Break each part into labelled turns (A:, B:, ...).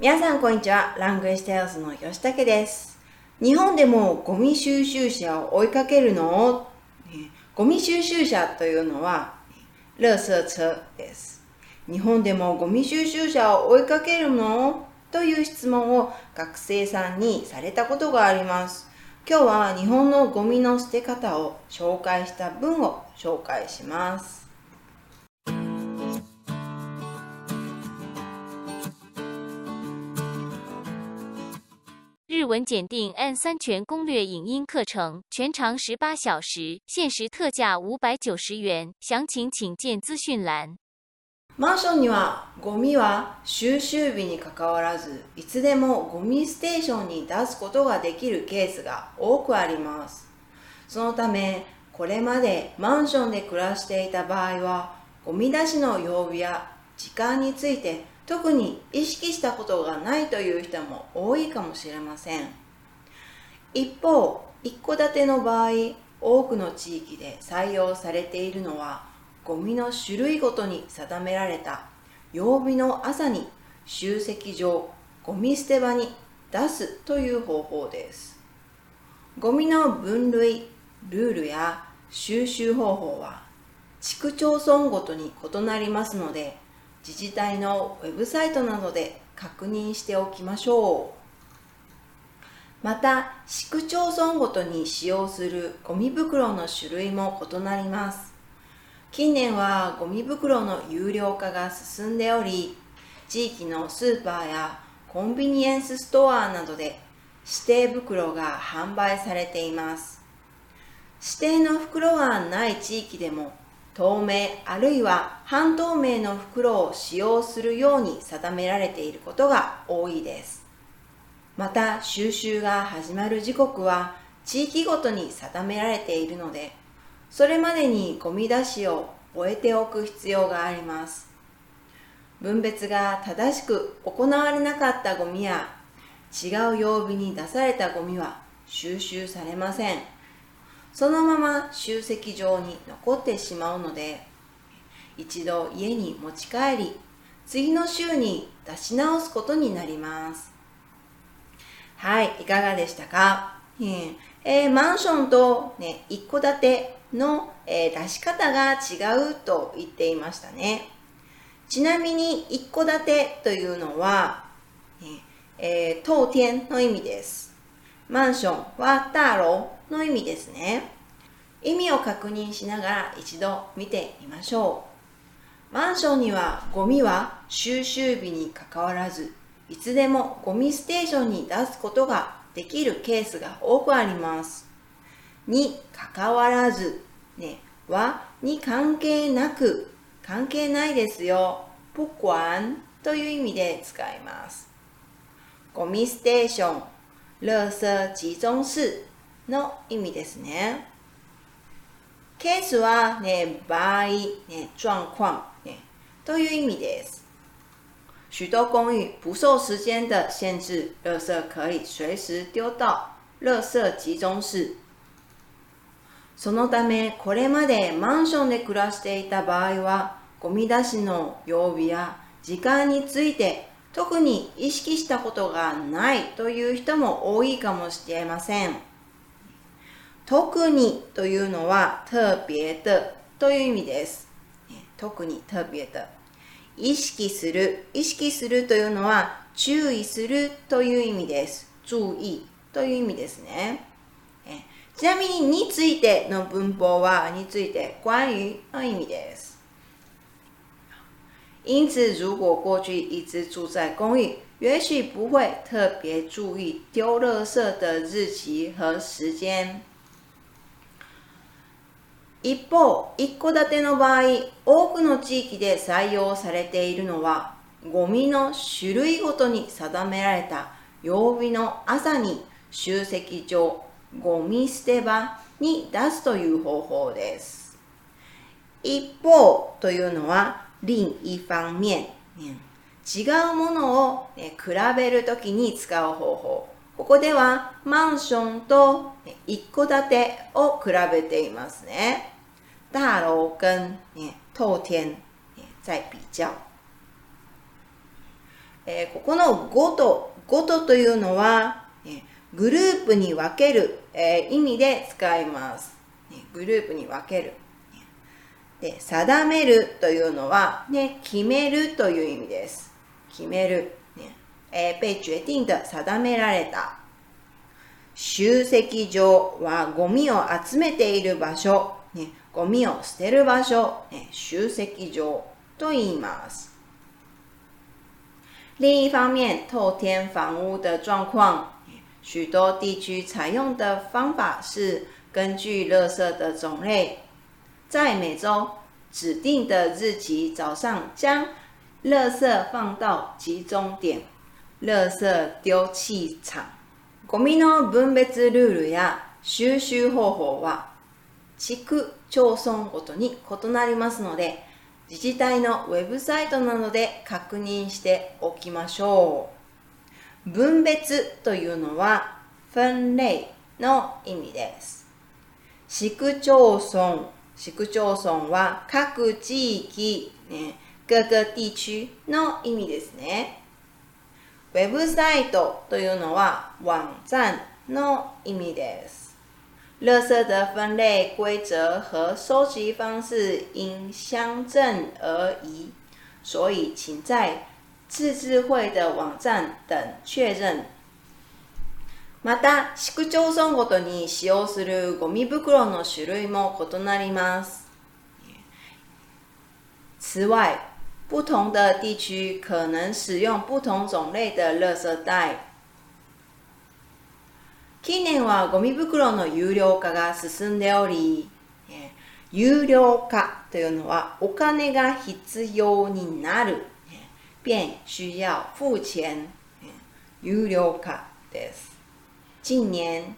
A: 皆さんこんにちは。ラングエステラスの吉武です。日本でもゴミ収集車を追いかけるの？ゴミ収集車というのは、垃圾車です。日本でもゴミ収集車を追いかけるの？という質問を学生さんにされたことがあります。今日は日本のゴミの捨て方を紹介した文を紹介します。
B: 日文检定 N 三全攻略影音课程，全长十八小时，限时特价五百九十元。详情请见资讯栏。
A: マンションにはゴミは収集日にかかわらずいつでもゴミステーションに出すことができるケースが多くあります。そのためこれまでマンションで暮らしていた場合はゴミ出しの曜日や時間について特に意識したことがないという人も多いかもしれません。一方一戸建ての場合多くの地域で採用されているのはゴミの種類ごとに定められた曜日の朝に集積場ゴミ捨て場に出すという方法です。ゴミの分類ルールや収集方法は地区町村ごとに異なりますので自治体のウェブサイトなどで確認しておきましょう。また市区町村ごとに使用するゴミ袋の種類も異なります。近年はゴミ袋の有料化が進んでおり地域のスーパーやコンビニエンスストアなどで指定袋が販売されています。指定の袋がない地域でも透明あるいは半透明の袋を使用するように定められていることが多いです。また収集が始まる時刻は地域ごとに定められているので、それまでにゴミ出しを終えておく必要があります。分別が正しく行われなかったゴミや違う曜日に出されたゴミは収集されません。そのまま集積場に残ってしまうので一度家に持ち帰り次の週に出し直すことになります。はいいかがでしたか、えーえ、マンションと、ね、一戸建ての、えー、出し方が違うと言っていましたね。ちなみに一戸建てというのは、えー、当店の意味です。マンションは大楼の意味ですね。意味を確認しながら一度見てみましょう。マンションにはゴミは収集日にかかわらず、いつでもゴミステーションに出すことができるケースが多くあります。にかかわらず、ね、はに関係なく、関係ないですよ。不管という意味で使います。ゴミステーション、垃圾集中室の意味ですね。ケースはね、場合、ね、状況、ね、という意味です。许多公寓不受时间的限制，垃圾可以随时丢到垃圾集中室。そのため、これまでマンションで暮らしていた場合は、ゴミ出しの曜日や時間について特に意識したことがないという人も多いかもしれません。特にというのは特別的という意味です。特に特別。意識する。意識するというのは注意するという意味です。注意という意味ですね。ちなみに、についての文法は、について、关于の意味です。因此，如果过去一直住在公寓，也许不会特别注意丢垃圾的日期和时间。一方、一戸建ての場合、多くの地域で採用されているのは、ゴミの種類ごとに定められた曜日の朝に集積場、ゴミ捨て場に出すという方法です。一方というのは、另一方面、違うものを、比べるときに使う方法。ここではマンションと一戸建てを比べていますね。大楼跟透天在比较。えー、ここのごと、ごとというのは、ね、グループに分ける、えー、意味で使います。ね、グループに分ける。で、定めるというのは、ね、決めるという意味です。決める。ね、えー、被決定的定められた。集積場はゴミを集めている場所、ね、ゴミを捨てる場所、ね、集積場と言います。另一方面，透天房屋的状况，许多地区采用的方法是根据垃圾的种类，在每周指定的日期早上将垃圾放到集中点、垃圾丢棄場。ゴミの分別ルールや収集方法は地区町村ごとに異なりますので、自治体のウェブサイトなどで確認しておきましょう。分別というのは分類の意味です。市区町村、市区町村は各地域、ね、各地区の意味ですね。ウェブサイトというのは網站の意味です。垃圾的分类规则和收集方式因乡镇而异，所以请在自治会的网站等确认。また、市区町村ごとに使用するゴミ袋の種類も異なります。此外，不同的地区可能使用不同种类的垃圾袋。近年はゴミ袋の有料化が進んでおり、有料化というのはお金が必要になる、便需要付钱、有料化です。近年、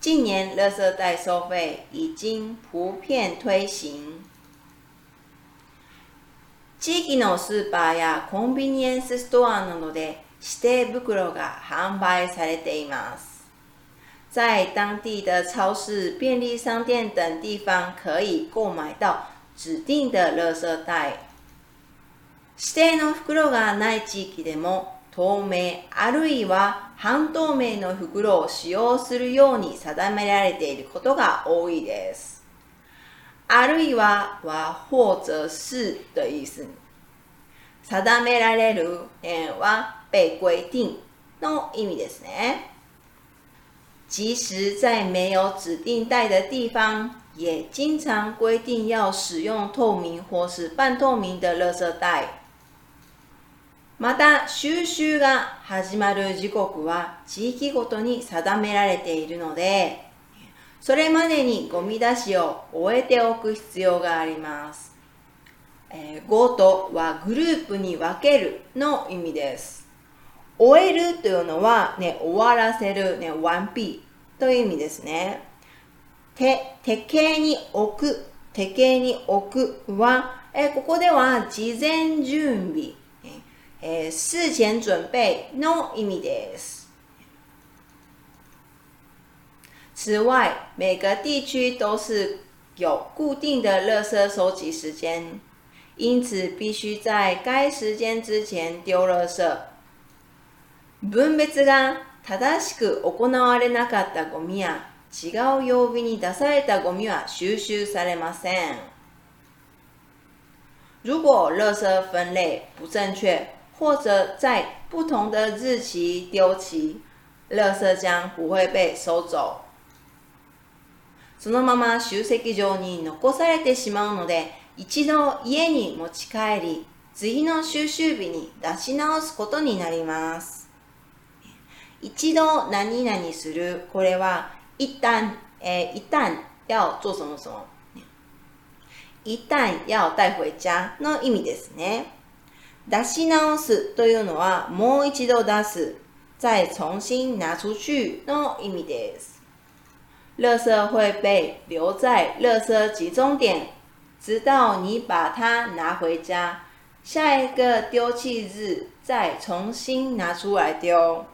A: 近年垃圾袋收费已经普遍推行。地域のスーパーやコンビニエンスストアなどで指定袋が販売されています。在当地的超市、便利商店等地方可以购买到指定的垃圾袋。指定の袋がない地域でも透明あるいは半透明の袋を使用するように定められていることが多いです。あるいはは或者是的意思。定められるは被规定の意味ですね。即使在没有指定袋的地方，也经常规定要使用透明或是半透明的垃圾袋。また、収集が始まる時刻は地域ごとに定められているので、それまでにゴミ出しを終えておく必要があります。えー、ごとはグループに分けるの意味です。終えるというのは、ね、終わらせる、ね、ワンピーという意味ですね。手、手形に置く、手形に置くは、えここでは事前準備、え事前準備の意味です。此外，每个地区都是有固定的垃圾收集时间，因此必须在该时间之前丢垃圾。分別が正しく行われなかったゴミや違う曜日に出されたゴミは収集されません。如果垃圾分类不正确， 或者在不同的日期丢弃，垃圾将不会被收走。そのまま集積場に残されてしまうので、一度家に持ち帰り、次の収集日に出し直すことになります。一度何々する。これは一旦、えー、一旦要做什么什么。一旦要带回家の意味ですね。出し直すというのはもう一度出す。再重新拿出去の意味です。垃圾会被留在垃圾集中点，直到你把它拿回家。下一个丢弃日再重新拿出来丢。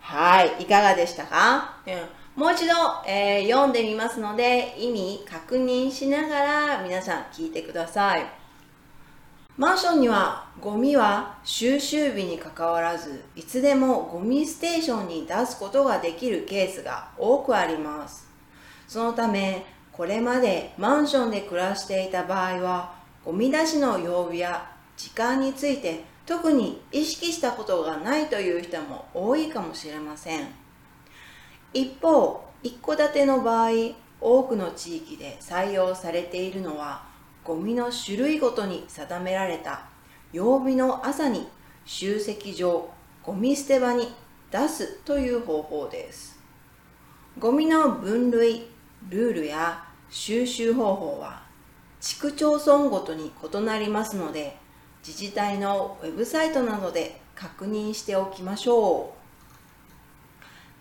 A: はい、いかがでしたか、うん、もう一度、えー、読んでみますので、意味確認しながら皆さん聞いてください。マンションにはゴミは収集日にかかわらずいつでもゴミステーションに出すことができるケースが多くあります。そのためこれまでマンションで暮らしていた場合はゴミ出しの曜日や時間について特に意識したことがないという人も多いかもしれません。一方一戸建ての場合多くの地域で採用されているのはゴミの種類ごとに定められた。曜日の朝に集積場ゴミ捨て場に出すという方法です。ゴミの分類ルールや収集方法は地区町村ごとに異なりますので自治体のウェブサイトなどで確認しておきましょ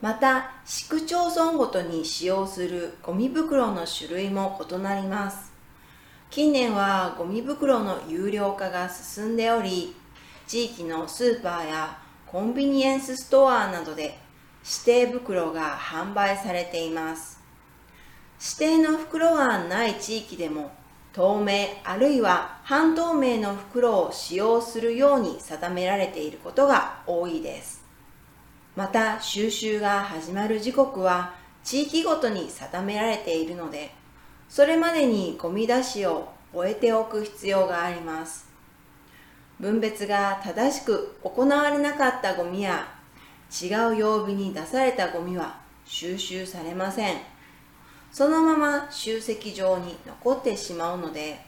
A: う。また市区町村ごとに使用するゴミ袋の種類も異なります。近年はゴミ袋の有料化が進んでおり地域のスーパーやコンビニエンスストアなどで指定袋が販売されています。指定の袋がない地域でも透明あるいは半透明の袋を使用するように定められていることが多いです。また収集が始まる時刻は地域ごとに定められているのでそれまでにゴミ出しを終えておく必要があります。分別が正しく行われなかったゴミや違う曜日に出されたゴミは収集されません。そのまま集積場に残ってしまうので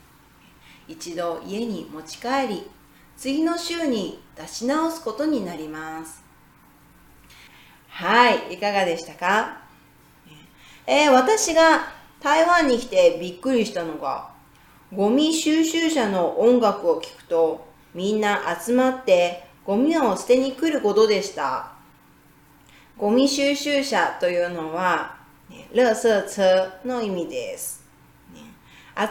A: 一度家に持ち帰り次の週に出し直すことになります。はいいかがでしたか、えー、私が台湾に来てびっくりしたのが、ゴミ収集車の音楽を聴くと、みんな集まってゴミを捨てに来ることでした。ゴミ収集車というのは、ね、垃圾車の意味です。ね、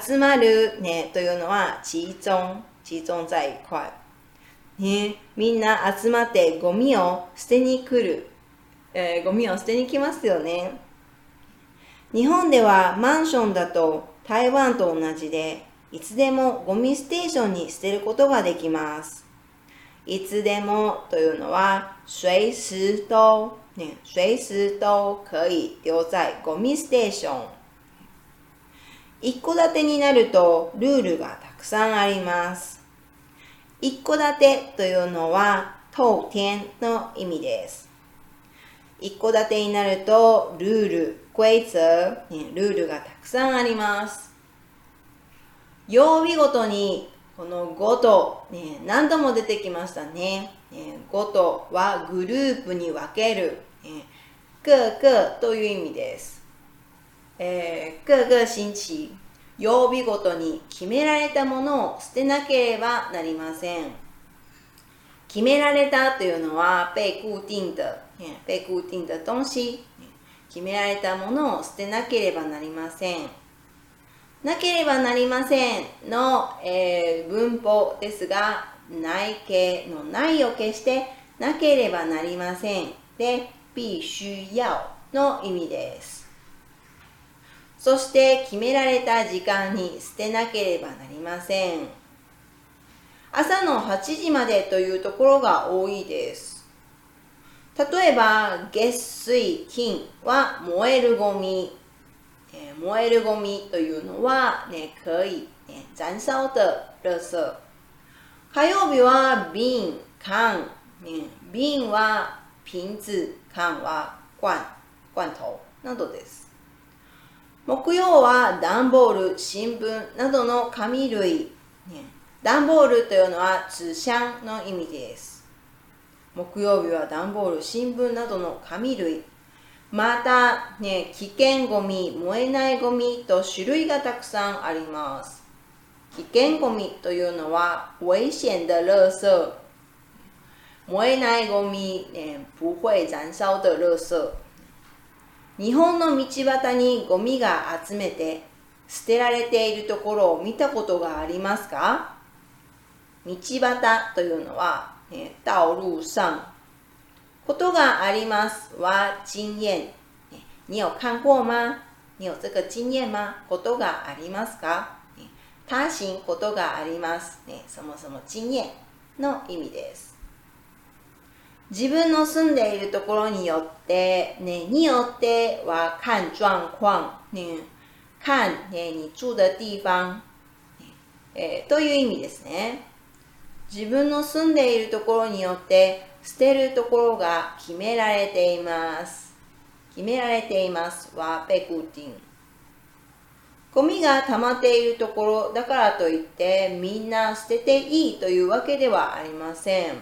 A: 集まる、ね、というのは集中、集中在一块。ね、みんな集まってゴミを捨てに来る。えー、ゴミを捨てに来ますよね。日本ではマンションだと台湾と同じで、いつでもゴミステーションに捨てることができます。いつでもというのは、随時都、ね、随時都可以留在ゴミステーション。一戸建てになるとルールがたくさんあります。一戸建てというのは、当天の意味です。一戸建てになるとルール、規則、ね、ルールがたくさんあります。曜日ごとにこの5と、何度も出てきましたね。ね5とはグループに分ける、ね、各々という意味です。えー、各々星期、曜日ごとに決められたものを捨てなければなりません。決められたというのは被固定的、被固定的東西、決められたものを捨てなければなりません。なければなりませんの、えー、文法ですが、内形のないを消して、なければなりませんで、必須要の意味です。そして決められた時間に捨てなければなりません。朝の8時までというところが多いです。例えば、月水金は燃えるゴミ。えー、燃えるゴミというのは、ね、可以、ね、燃烧的垃圾。火曜日は瓶、缶、ね、瓶は瓶子、缶は罐、罐頭などです。木曜は段ボール、新聞などの紙類。ね、段ボールというのは紙箱の意味です。木曜日は段ボール、新聞などの紙類。また、ね、危険ゴミ、燃えないゴミと種類がたくさんあります。危険ゴミというのは危险的垃圾。燃えないゴミ、ね、不会燃烧的垃圾。日本の道端にゴミが集めて捨てられているところを見たことがありますか？道端というのは道路上ことがありますは经验。你有看过吗？你有这个经验吗？ことがありますか？他行ことがあります。ね、そもそも经验の意味です。自分の住んでいるところによって、ね、によっては看状況、ね、看、ね、你住的地方、という意味ですね。自分の住んでいるところによって捨てるところが決められています。決められていますはペクティン。ゴミが溜まっているところだからといってみんな捨てていいというわけではありません。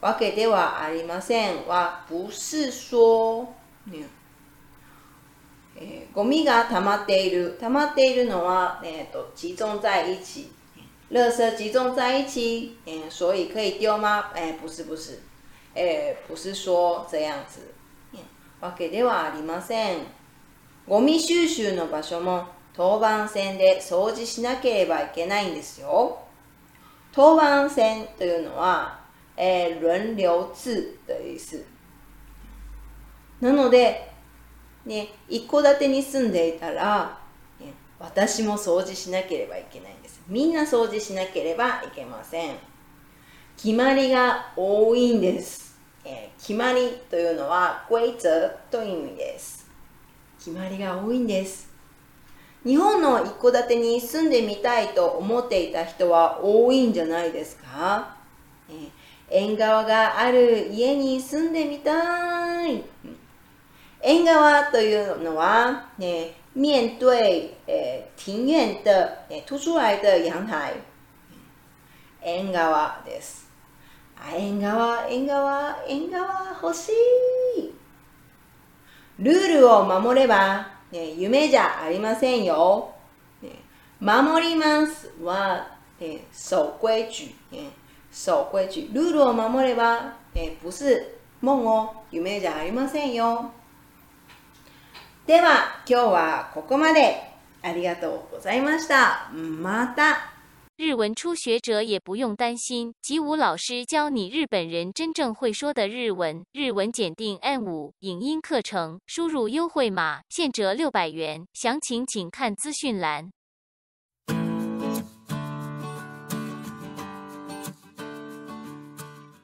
A: わけではありませんは不是说、ねえーゴミが溜まっている。溜まっているのは、えー、と集中在一起。垃圾集中在一起，嗯，所以可以丢吗？哎，不是不是，哎，不是说这样子。わけではありません。ゴミ収集の場所も当番線で掃除しなければいけないんですよ。当番線というのは、えー輪流制的意思。なので、ね、一戸建てに住んでいたら、ね私も掃除しなければいけないんです。みんな掃除しなければいけません。決まりが多いんです。えー決まりというのは規則という意味です。決まりが多いんです。日本の一戸建てに住んでみたいと思っていた人は多いんじゃないですか、えー縁側がある家に住んでみたい。縁側というのは、ね、面对、えー庭院的、えー凸出来的陽台。縁側です。あ、縁側、縁側、縁側欲しい。ルールを守れば、ね、夢じゃありませんよ。ね、守りますは、ね、守规矩、ね、守规矩。ルールを守れば、ね、不是夢を夢じゃありませんよ。では、今日はここまで。ありがとうございました。また。
B: 日文初学者也不用担心，吉武老师教你日本人真正会说的日文。日文检定 N 五影音课程，输入优惠码现折六百元，详情请看资讯栏。